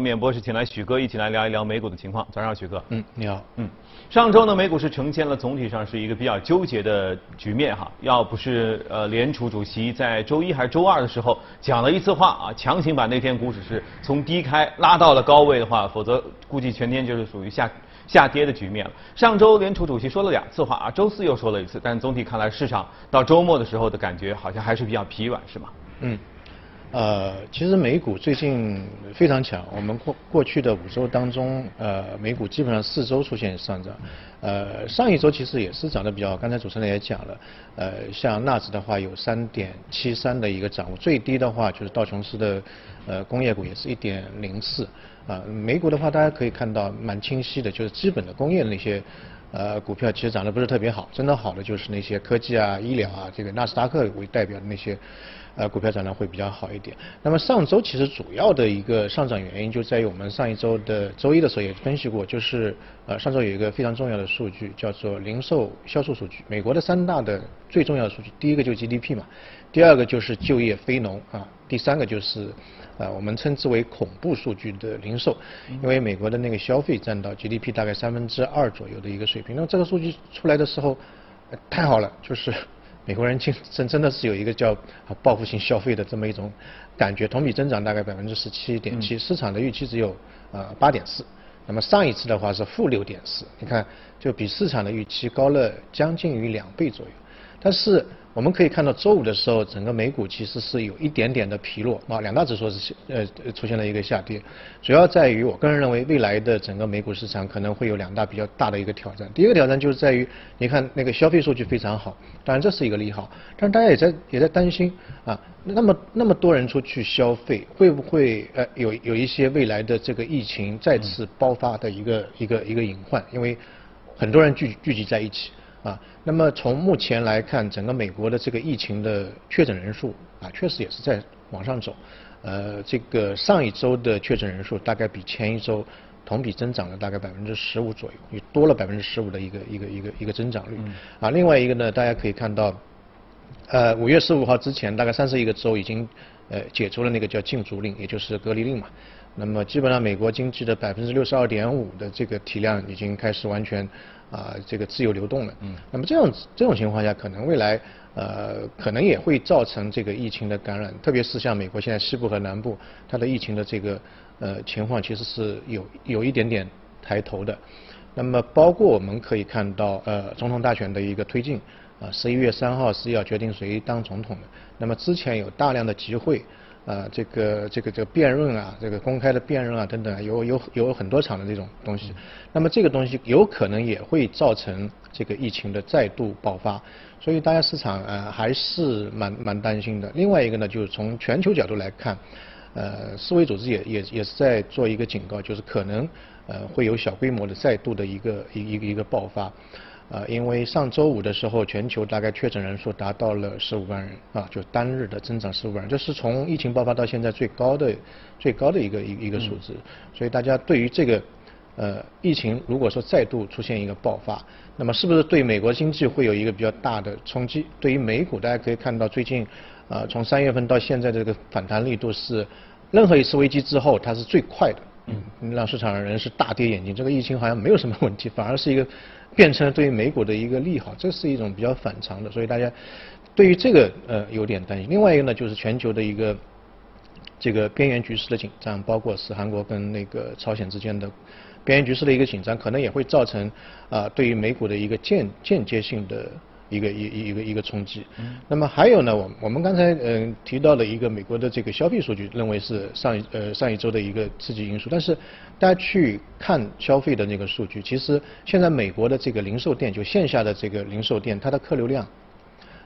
面博士请来许哥一起来聊一聊美股的情况。早上好，许哥。嗯，你好。嗯，上周呢，美股是呈现了总体上是一个比较纠结的局面哈。要不是呃联储主席在周一还是周二的时候讲了一次话啊，强行把那天股指是从低开拉到了高位的话，否则估计全天就是属于下下跌的局面了。上周联储主席说了两次话啊，周四又说了一次，但总体看来市场到周末的时候的感觉好像还是比较疲软，是吗？嗯。呃，其实美股最近非常强。我们过过去的五周当中，呃，美股基本上四周出现上涨。呃，上一周其实也是涨得比较。刚才主持人也讲了，呃，像纳指的话有三点七三的一个涨幅，最低的话就是道琼斯的呃工业股也是一点零四。啊，美股的话大家可以看到蛮清晰的，就是基本的工业那些呃股票其实涨得不是特别好，真的好的就是那些科技啊、医疗啊，这个纳斯达克为代表的那些。呃，股票涨得会比较好一点。那么上周其实主要的一个上涨原因就在于我们上一周的周一的时候也分析过，就是呃上周有一个非常重要的数据叫做零售销售数据。美国的三大的最重要的数据，第一个就是 GDP 嘛，第二个就是就业非农啊，第三个就是呃我们称之为恐怖数据的零售。因为美国的那个消费占到 GDP 大概三分之二左右的一个水平。那么这个数据出来的时候，太好了，就是。美国人真真真的是有一个叫报复性消费的这么一种感觉，同比增长大概百分之十七点七，市场的预期只有呃八点四，那么上一次的话是负六点四，你看就比市场的预期高了将近于两倍左右，但是。我们可以看到，周五的时候，整个美股其实是有一点点的疲弱啊，两大指数是呃出现了一个下跌，主要在于我个人认为，未来的整个美股市场可能会有两大比较大的一个挑战。第一个挑战就是在于，你看那个消费数据非常好，当然这是一个利好，但是大家也在也在担心啊，那么那么多人出去消费，会不会呃有有一些未来的这个疫情再次爆发的一个一个一个隐患？因为很多人聚聚集在一起。啊，那么从目前来看，整个美国的这个疫情的确诊人数啊，确实也是在往上走。呃，这个上一周的确诊人数大概比前一周同比增长了大概百分之十五左右，也多了百分之十五的一个一个一个一个增长率。啊，另外一个呢，大家可以看到，呃，五月十五号之前，大概三十一个州已经呃解除了那个叫禁足令，也就是隔离令嘛。那么基本上美国经济的百分之六十二点五的这个体量已经开始完全。啊，这个自由流动了。嗯。那么这样这种情况下，可能未来呃，可能也会造成这个疫情的感染，特别是像美国现在西部和南部，它的疫情的这个呃情况其实是有有一点点抬头的。那么包括我们可以看到呃，总统大选的一个推进啊，十一月三号是要决定谁当总统的。那么之前有大量的集会。啊，这个这个这个辩论啊，这个公开的辩论啊等等，有有有很多场的这种东西。那么这个东西有可能也会造成这个疫情的再度爆发，所以大家市场呃还是蛮蛮担心的。另外一个呢，就是从全球角度来看，呃，世卫组织也也也是在做一个警告，就是可能呃会有小规模的再度的一个一一个一个爆发。啊，因为上周五的时候，全球大概确诊人数达到了十五万人啊，就单日的增长十五万人，这是从疫情爆发到现在最高的最高的一个一一个数字。所以大家对于这个呃疫情，如果说再度出现一个爆发，那么是不是对美国经济会有一个比较大的冲击？对于美股，大家可以看到最近啊，从三月份到现在这个反弹力度是任何一次危机之后，它是最快的。嗯，让市场的人是大跌眼镜，这个疫情好像没有什么问题，反而是一个变成了对于美股的一个利好，这是一种比较反常的，所以大家对于这个呃有点担心。另外一个呢，就是全球的一个这个边缘局势的紧张，包括是韩国跟那个朝鲜之间的边缘局势的一个紧张，可能也会造成啊对于美股的一个间间接性的。一个一一一个一个冲击，那么还有呢，我我们刚才嗯提到了一个美国的这个消费数据，认为是上一呃上一周的一个刺激因素，但是大家去看消费的那个数据，其实现在美国的这个零售店就线下的这个零售店，它的客流量，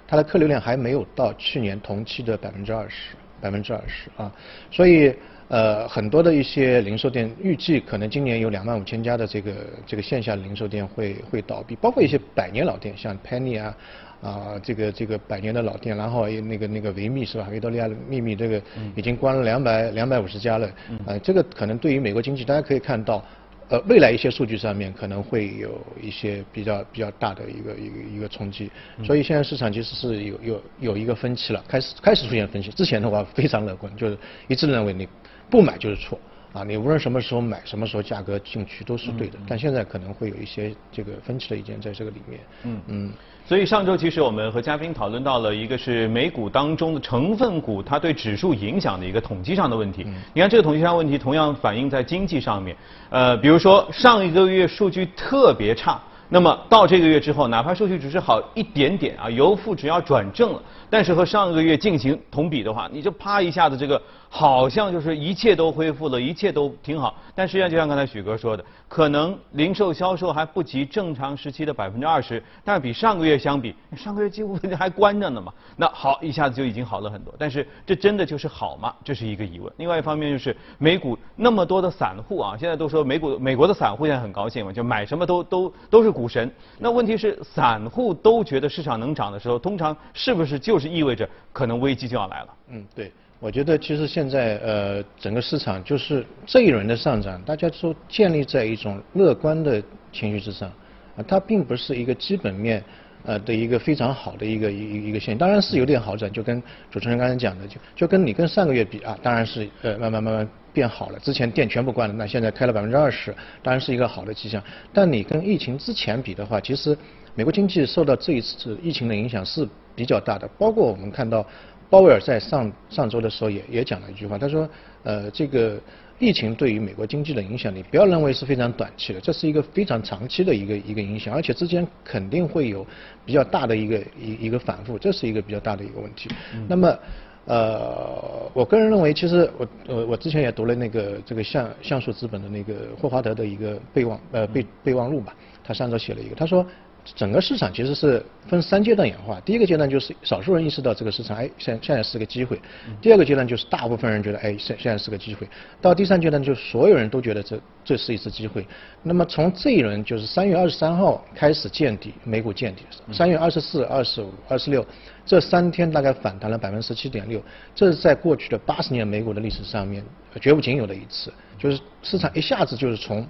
它的客流量还没有到去年同期的百分之二十，百分之二十啊，所以。呃，很多的一些零售店预计可能今年有两万五千家的这个这个线下零售店会会倒闭，包括一些百年老店，像 Penny 啊啊这个这个百年的老店，然后那个那个维密是吧？维多利亚的秘密这个已经关了两百两百五十家了，啊，这个可能对于美国经济，大家可以看到，呃，未来一些数据上面可能会有一些比较比较大的一个一个一个冲击，所以现在市场其实是有有有一个分歧了，开始开始出现分歧，之前的话非常乐观，就是一致认为你。不买就是错啊，你无论什么时候买，什么时候价格进去都是对的。但现在可能会有一些这个分歧的意见在这个里面。嗯嗯。所以上周其实我们和嘉宾讨论到了一个是美股当中的成分股它对指数影响的一个统计上的问题。你看这个统计上问题同样反映在经济上面。呃，比如说上一个月数据特别差。那么到这个月之后，哪怕数据只是好一点点啊，由负只要转正了，但是和上个月进行同比的话，你就啪一下子这个好像就是一切都恢复了，一切都挺好。但实际上就像刚才许哥说的，可能零售销售还不及正常时期的百分之二十，但是比上个月相比，上个月几乎还关着呢嘛。那好，一下子就已经好了很多。但是这真的就是好吗？这是一个疑问。另外一方面就是美股那么多的散户啊，现在都说美股美国的散户现在很高兴嘛，就买什么都都都是。股神，那问题是散户都觉得市场能涨的时候，通常是不是就是意味着可能危机就要来了？嗯，对，我觉得其实现在呃整个市场就是这一轮的上涨，大家都建立在一种乐观的情绪之上，啊，它并不是一个基本面。呃的一个非常好的一个一一个现象，当然是有点好转，就跟主持人刚才讲的，就就跟你跟上个月比啊，当然是呃慢慢慢慢变好了。之前店全部关了，那现在开了百分之二十，当然是一个好的迹象。但你跟疫情之前比的话，其实美国经济受到这一次疫情的影响是比较大的。包括我们看到鲍威尔在上上周的时候也也讲了一句话，他说呃这个。疫情对于美国经济的影响，你不要认为是非常短期的，这是一个非常长期的一个一个影响，而且之间肯定会有比较大的一个一一个反复，这是一个比较大的一个问题。那么，呃，我个人认为，其实我我我之前也读了那个这个像像素资本的那个霍华德的一个备忘呃备备忘录吧，他上周写了一个，他说。整个市场其实是分三阶段演化，第一个阶段就是少数人意识到这个市场，哎，现现在是个机会；第二个阶段就是大部分人觉得，哎，现现在是个机会；到第三阶段就是所有人都觉得这这是一次机会。那么从这一轮就是三月二十三号开始见底，美股见底，三月二十四、二十五、二十六这三天大概反弹了百分之十七点六，这是在过去的八十年美股的历史上面绝无仅有的一次，就是市场一下子就是从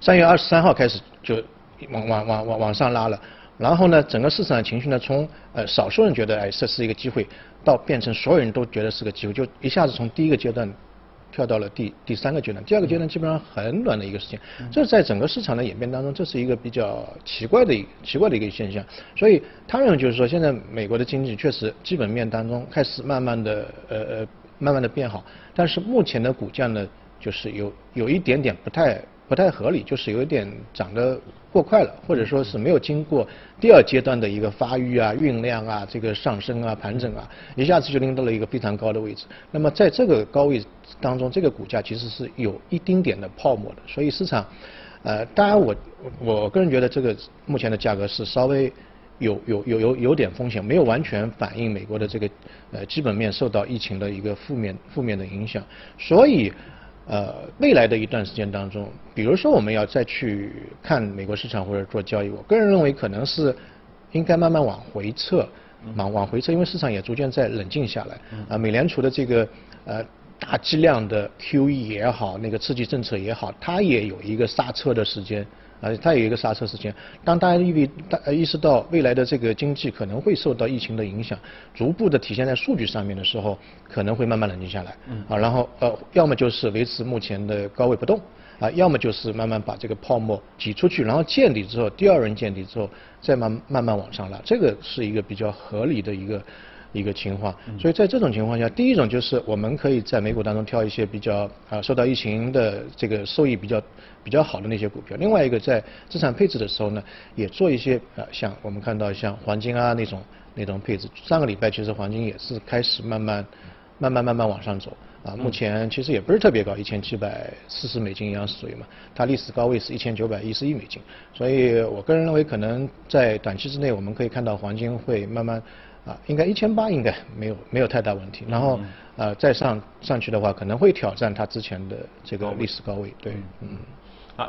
三月二十三号开始就。往往往往往上拉了，然后呢，整个市场情绪呢，从呃少数人觉得哎这是一个机会，到变成所有人都觉得是个机会，就一下子从第一个阶段跳到了第第三个阶段，第二个阶段基本上很短的一个时间，这在整个市场的演变当中，这是一个比较奇怪的一奇怪的一个现象。所以他认为就是说，现在美国的经济确实基本面当中开始慢慢的呃呃慢慢的变好，但是目前的股价呢，就是有有一点点不太。不太合理，就是有一点涨得过快了，或者说是没有经过第二阶段的一个发育啊、酝酿啊、这个上升啊、盘整啊，一下子就拎到了一个非常高的位置。那么在这个高位当中，这个股价其实是有一丁点的泡沫的。所以市场，呃，当然我我个人觉得这个目前的价格是稍微有有有有有点风险，没有完全反映美国的这个呃基本面受到疫情的一个负面负面的影响，所以。呃，未来的一段时间当中，比如说我们要再去看美国市场或者做交易，我个人认为可能是应该慢慢往回撤，往往回撤，因为市场也逐渐在冷静下来。啊，美联储的这个呃大剂量的 QE 也好，那个刺激政策也好，它也有一个刹车的时间。啊，它有一个刹车时间。当大家意味大意识到未来的这个经济可能会受到疫情的影响，逐步的体现在数据上面的时候，可能会慢慢冷静下来。嗯。啊，然后呃，要么就是维持目前的高位不动，啊，要么就是慢慢把这个泡沫挤出去，然后见底之后，第二轮见底之后，再慢慢慢往上拉，这个是一个比较合理的一个。一个情况，所以在这种情况下，第一种就是我们可以在美股当中挑一些比较啊受到疫情的这个收益比较比较好的那些股票。另外一个在资产配置的时候呢，也做一些啊像我们看到像黄金啊那种那种配置。上个礼拜其实黄金也是开始慢慢慢慢慢慢往上走啊，目前其实也不是特别高，一千七百四十美金一盎司左右嘛，它历史高位是一千九百一十一美金。所以我个人认为，可能在短期之内，我们可以看到黄金会慢慢。啊，应该一千八应该没有没有太大问题。然后呃再上上去的话，可能会挑战它之前的这个历史高位。对，嗯。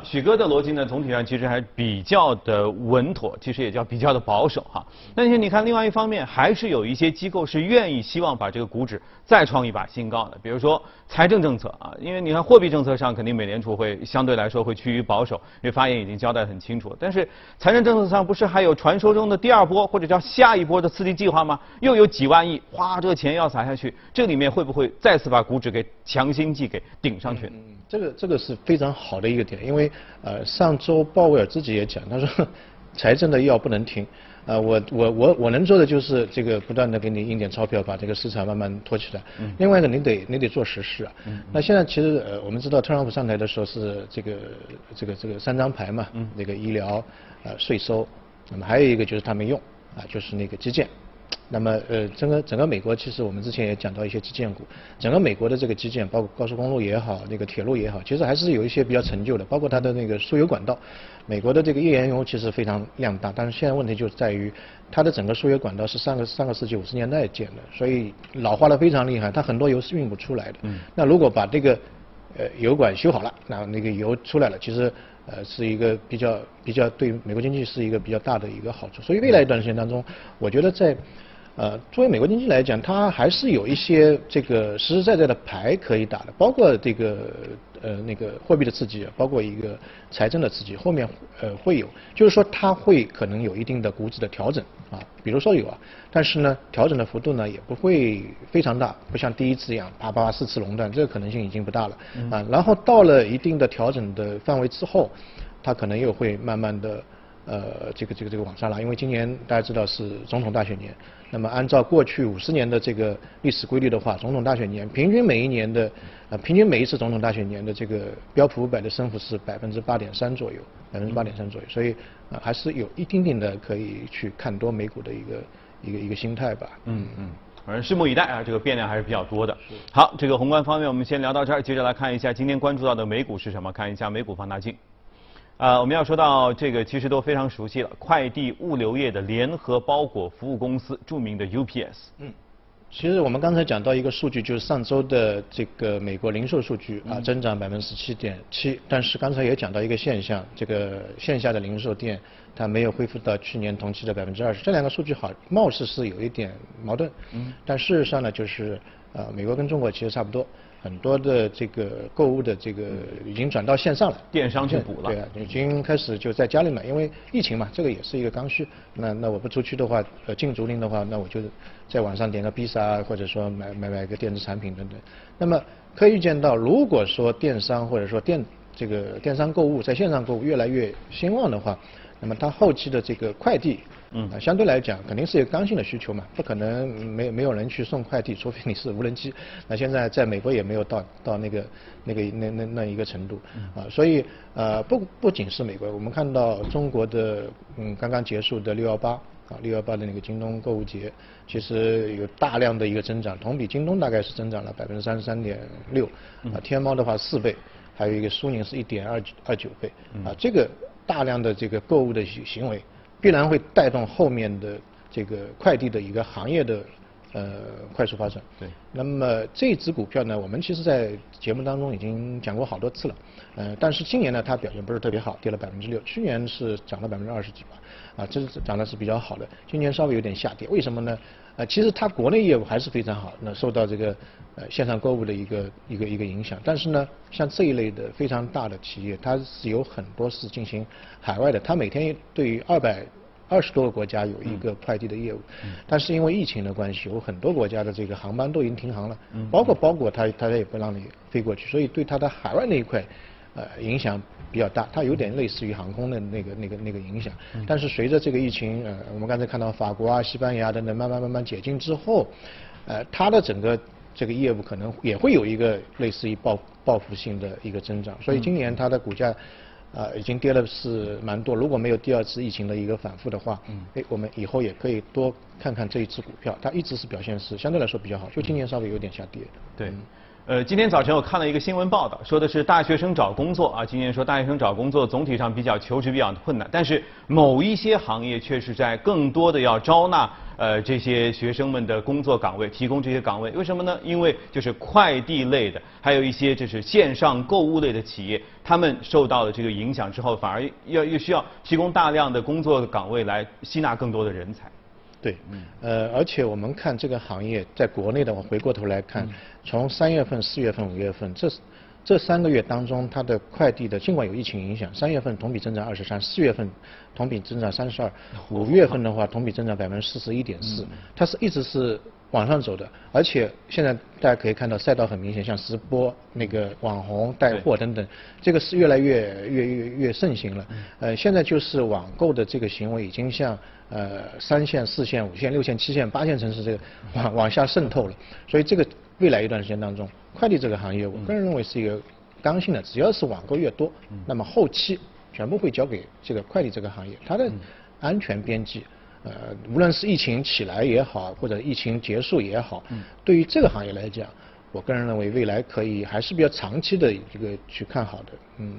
许哥的逻辑呢，总体上其实还比较的稳妥，其实也叫比较的保守哈。但是你看，另外一方面，还是有一些机构是愿意希望把这个股指再创一把新高的。比如说财政政策啊，因为你看货币政策上肯定美联储会相对来说会趋于保守，因为发言已经交代很清楚。但是财政政策上不是还有传说中的第二波或者叫下一波的刺激计划吗？又有几万亿，哗，这个钱要撒下去，这里面会不会再次把股指给强心剂给顶上去？这个这个是非常好的一个点，因为呃上周鲍威尔自己也讲，他说财政的药不能停，呃我我我我能做的就是这个不断的给你印点钞票，把这个市场慢慢托起来。另外一个你得你得做实事啊。那现在其实呃我们知道特朗普上台的时候是这个这个这个三张牌嘛，那个医疗呃税收，那么还有一个就是他没用啊就是那个基建。那么，呃，整个整个美国，其实我们之前也讲到一些基建股，整个美国的这个基建，包括高速公路也好，那个铁路也好，其实还是有一些比较陈旧的，包括它的那个输油管道。美国的这个页岩油其实非常量大，但是现在问题就在于它的整个输油管道是上个上个世纪五十年代建的，所以老化的非常厉害，它很多油是运不出来的。嗯。那如果把这个呃油管修好了，那那个油出来了，其实呃是一个比较比较对美国经济是一个比较大的一个好处。所以未来一段时间当中，我觉得在呃，作为美国经济来讲，它还是有一些这个实实在在的牌可以打的，包括这个呃那个货币的刺激，包括一个财政的刺激，后面呃会有，就是说它会可能有一定的股指的调整啊，比如说有啊，但是呢调整的幅度呢也不会非常大，不像第一次一样啪啪四次熔断，这个可能性已经不大了啊，然后到了一定的调整的范围之后，它可能又会慢慢的。呃，这个这个这个往上拉，因为今年大家知道是总统大选年，那么按照过去五十年的这个历史规律的话，总统大选年平均每一年的呃平均每一次总统大选年的这个标普五百的升幅是百分之八点三左右，百分之八点三左右，所以呃还是有一丁点的可以去看多美股的一个一个一个心态吧。嗯嗯，反正拭目以待啊，这个变量还是比较多的。好，这个宏观方面我们先聊到这儿，接着来看一下今天关注到的美股是什么，看一下美股放大镜。啊，我们要说到这个，其实都非常熟悉了，快递物流业的联合包裹服务公司，著名的 UPS。嗯，其实我们刚才讲到一个数据，就是上周的这个美国零售数据啊，增长百分之十七点七。但是刚才也讲到一个现象，这个线下的零售店它没有恢复到去年同期的百分之二十。这两个数据好，貌似是有一点矛盾。嗯。但事实上呢，就是呃，美国跟中国其实差不多。很多的这个购物的这个已经转到线上了，电商去补了，对啊，已经开始就在家里买，因为疫情嘛，这个也是一个刚需。那那我不出去的话，呃，进竹林的话，那我就在网上点个披萨，或者说买买买个电子产品等等。那么可以预见到，如果说电商或者说电这个电商购物在线上购物越来越兴旺的话，那么它后期的这个快递。嗯，相对来讲肯定是有刚性的需求嘛，不可能没没有人去送快递，除非你是无人机。那现在在美国也没有到到那个那个那那那一个程度啊，所以呃不不仅是美国，我们看到中国的嗯刚刚结束的六幺八啊六幺八的那个京东购物节，其实有大量的一个增长，同比京东大概是增长了百分之三十三点六啊，天猫的话四倍，还有一个苏宁是一点二二九倍啊，这个大量的这个购物的行为。必然会带动后面的这个快递的一个行业的呃快速发展。对。那么这只股票呢，我们其实在节目当中已经讲过好多次了。呃，但是今年呢，它表现不是特别好，跌了百分之六。去年是涨了百分之二十几吧，啊，这是涨的是比较好的。今年稍微有点下跌，为什么呢？呃，其实它国内业务还是非常好，那受到这个呃线上购物的一个一个一个影响。但是呢，像这一类的非常大的企业，它是有很多是进行海外的，它每天对于二百二十多个国家有一个快递的业务。但是因为疫情的关系，有很多国家的这个航班都已经停航了，包括包裹它它也不让你飞过去，所以对它的海外那一块。呃，影响比较大，它有点类似于航空的那个、那个、那个影响。但是随着这个疫情，呃，我们刚才看到法国啊、西班牙等等慢慢慢慢解禁之后，呃，它的整个这个业务可能也会有一个类似于报报复性的一个增长。所以今年它的股价啊已经跌了是蛮多。如果没有第二次疫情的一个反复的话，嗯哎，我们以后也可以多看看这一只股票，它一直是表现是相对来说比较好，就今年稍微有点下跌。对。呃，今天早晨我看了一个新闻报道，说的是大学生找工作啊，今年说大学生找工作总体上比较求职比较困难，但是某一些行业却是在更多的要招纳呃这些学生们的工作岗位，提供这些岗位，为什么呢？因为就是快递类的，还有一些就是线上购物类的企业，他们受到了这个影响之后，反而要又需要提供大量的工作岗位来吸纳更多的人才。对，呃，而且我们看这个行业在国内的，我回过头来看，从三月份、四月份、五月份这这三个月当中，它的快递的尽管有疫情影响，三月份同比增长二十三，四月份同比增长三十二，五月份的话同比增长百分之四十一点四，它是一直是往上走的，而且现在大家可以看到赛道很明显，像直播、那个网红带货等等，这个是越来越越越越盛行了。呃，现在就是网购的这个行为已经向呃三线、四线、五线、六线、七线、八线城市这个往往下渗透了，所以这个未来一段时间当中，快递这个行业，我个人认为是一个刚性的，只要是网购越多，那么后期全部会交给这个快递这个行业，它的安全边际。呃，无论是疫情起来也好，或者疫情结束也好，对于这个行业来讲，我个人认为未来可以还是比较长期的一个去看好的，嗯。